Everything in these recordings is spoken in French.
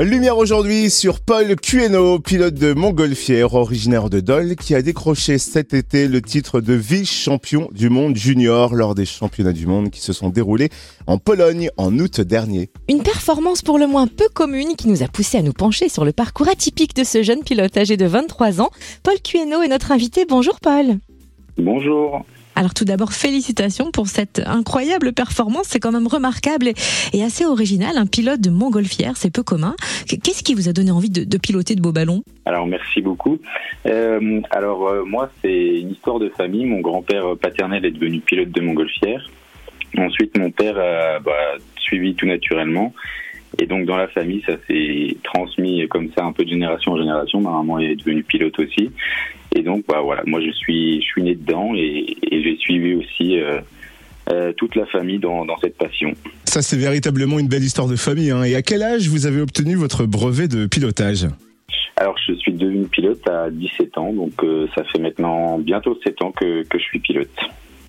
Lumière aujourd'hui sur Paul Cueno, pilote de montgolfière originaire de Dole, qui a décroché cet été le titre de vice-champion du monde junior lors des championnats du monde qui se sont déroulés en Pologne en août dernier. Une performance pour le moins peu commune qui nous a poussé à nous pencher sur le parcours atypique de ce jeune pilote âgé de 23 ans. Paul Cueno est notre invité. Bonjour Paul. Bonjour. Alors tout d'abord, félicitations pour cette incroyable performance. C'est quand même remarquable et, assez original. Un pilote de montgolfière, c'est peu commun. Qu'est-ce qui vous a donné envie de, piloter de beaux ballons? Alors merci beaucoup. Euh, alors euh, moi, c'est une histoire de famille. Mon grand-père paternel est devenu pilote de montgolfière. Ensuite, mon père a bah, suivi tout naturellement. Et donc dans la famille, ça s'est transmis comme ça un peu de génération en génération. Ma maman est devenue pilote aussi. Et donc bah, voilà, moi je suis, je suis né dedans et, j'ai suivi aussi euh, euh, toute la famille dans, dans, cette passion. Ça c'est véritablement une belle histoire de famille. Hein. Et à quel âge vous avez obtenu votre brevet de pilotage? Alors, je suis devenu pilote à 17 ans, donc euh, ça fait maintenant bientôt 7 ans que, que je suis pilote.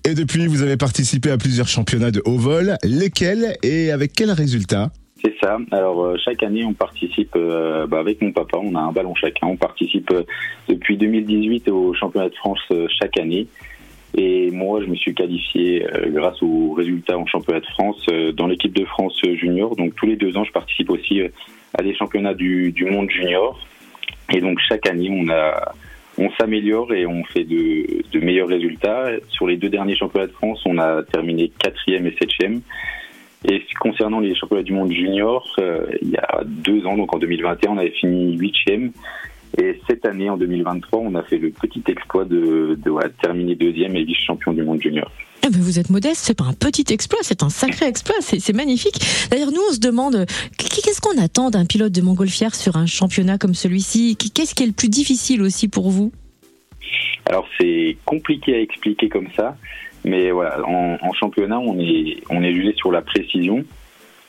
Et depuis, vous avez participé à plusieurs championnats de haut vol. Lesquels et avec quels résultats c'est ça. Alors euh, chaque année, on participe euh, bah, avec mon papa. On a un ballon chacun. On participe euh, depuis 2018 au championnat de France chaque année. Et moi, je me suis qualifié grâce aux résultats en championnat de France dans l'équipe de France junior. Donc tous les deux ans, je participe aussi à des championnats du, monde junior. Et donc chaque année, on a on s'améliore et on fait de, meilleurs résultats. Sur les deux derniers championnats de France, on a terminé quatrième et septième. Et concernant les championnats du monde junior, euh, il y a deux ans, donc en 2021, on avait fini huitième. Et cette année, en 2023, on a fait le petit exploit de, de terminer deuxième et vice-champion du monde junior. Eh ben vous êtes modeste, c'est pas un petit exploit, c'est un sacré exploit, c'est magnifique. D'ailleurs, nous, on se demande qu'est-ce qu'on attend d'un pilote de montgolfière sur un championnat comme celui-ci? Qu'est-ce qui est le plus difficile aussi pour vous? Alors, c'est compliqué à expliquer comme ça. Mais voilà, en, championnat, on est, on est jugé sur la précision.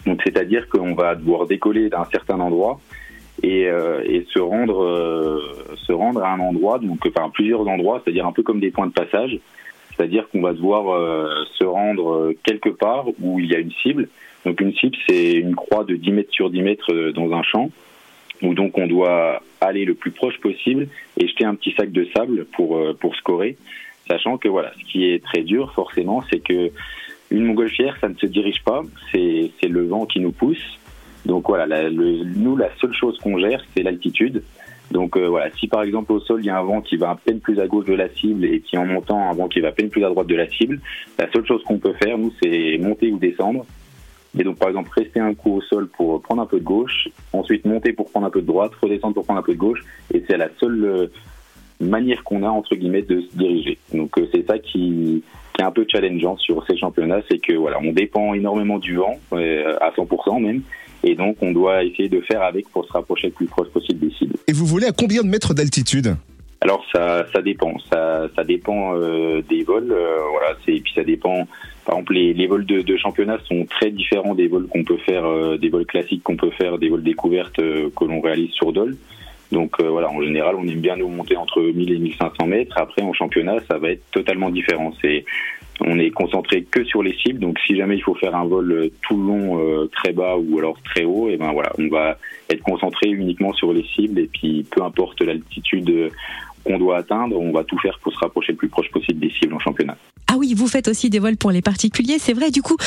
Donc, c'est-à-dire qu'on va devoir décoller d'un certain endroit et, euh, et se rendre, euh, se rendre à un endroit, donc enfin plusieurs endroits, c'est-à-dire un peu comme des points de passage. C'est-à-dire qu'on va devoir euh, se rendre quelque part où il y a une cible. Donc, une cible, c'est une croix de 10 mètres sur 10 mètres dans un champ où donc on doit aller le plus proche possible et jeter un petit sac de sable pour, pour scorer. Sachant que voilà, ce qui est très dur forcément, c'est que une montgolfière, ça ne se dirige pas, c'est le vent qui nous pousse. Donc voilà, nous, la seule chose qu'on gère, c'est l'altitude. Donc euh, voilà, si par exemple au sol il y a un vent qui va à peine plus à gauche de la cible et qui en montant un vent qui va à peine plus à droite de la cible, la seule chose qu'on peut faire nous c'est monter ou descendre. Et donc par exemple rester un coup au sol pour prendre un peu de gauche, ensuite monter pour prendre un peu de droite, redescendre pour prendre un peu de gauche, et c'est la seule manière qu'on a entre guillemets de se diriger. Donc euh, c'est ça qui, qui, est un peu challengeant sur ces championnats, c'est que voilà, on dépend énormément du vent, euh, à 100% même, et donc on doit essayer de faire avec pour se rapprocher le plus proche possible des cibles. Et vous voulez à combien de mètres d'altitude? Alors ça, ça dépend, ça, ça dépend euh, des vols, voilà, c'est et puis ça dépend. Par exemple, les, les vols de, de, championnat sont très différents des vols qu'on peut faire, des vols classiques qu'on peut faire, des vols découvertes que l'on réalise sur Dole. Donc euh, voilà, en général, on aime bien nous monter entre 1000 et 1500 mètres. Après, en championnat, ça va être totalement différent. C'est on est concentré que sur les cibles. Donc, si jamais il faut faire un vol euh, tout long, euh, très bas ou alors très haut, et eh ben voilà, on va être concentré uniquement sur les cibles. Et puis, peu importe l'altitude qu'on doit atteindre, on va tout faire pour se rapprocher le plus proche possible des cibles en championnat. Ah oui, vous faites aussi des vols pour les particuliers, c'est vrai. Du coup,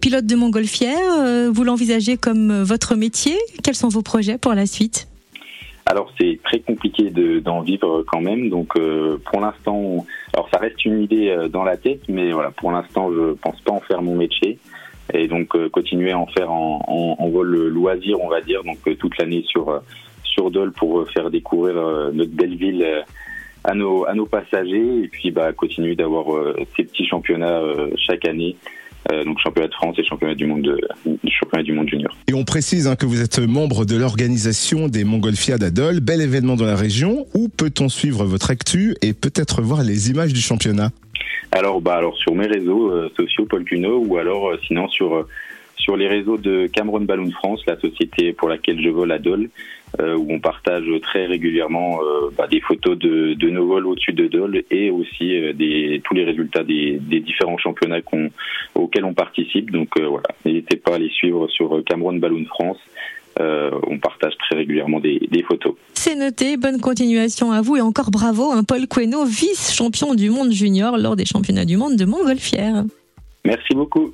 pilote de montgolfière, vous l'envisagez comme votre métier. Quels sont vos projets pour la suite? Alors c'est très compliqué d'en vivre quand même. Donc euh, pour l'instant, alors ça reste une idée euh, dans la tête, mais voilà, pour l'instant je pense pas en faire mon métier. Et donc euh, continuer à en faire en, en, vol loisir, on va dire, donc toute l'année sur sur Dole pour faire découvrir notre belle ville à nos à nos passagers. Et puis bah continuer d'avoir ces petits championnats chaque année euh, donc championnat de France et championnat du monde, de, championnat du monde junior. Et on précise hein, que vous êtes membre de l'organisation des Montgolfiades à bel événement dans la région. Où peut-on suivre votre actu et peut-être voir les images du championnat? Alors, bah alors sur mes réseaux euh, sociaux, Paul Cuno, ou alors euh, sinon sur sur les réseaux de Cameron Balloon France, la société pour laquelle je vole à Dole, euh, où on partage très régulièrement euh, bah, des photos de, de, nos vols au-dessus de Dole et aussi euh, des, tous les résultats des, des différents championnats auxquels on participe. Donc voilà, n'hésitez pas à les suivre sur Cameron Balloon France on partage très régulièrement des, photos. C'est noté, bonne continuation à vous et encore bravo, un Paul Queno, vice-champion du monde junior lors des championnats du monde de montgolfière. Merci beaucoup.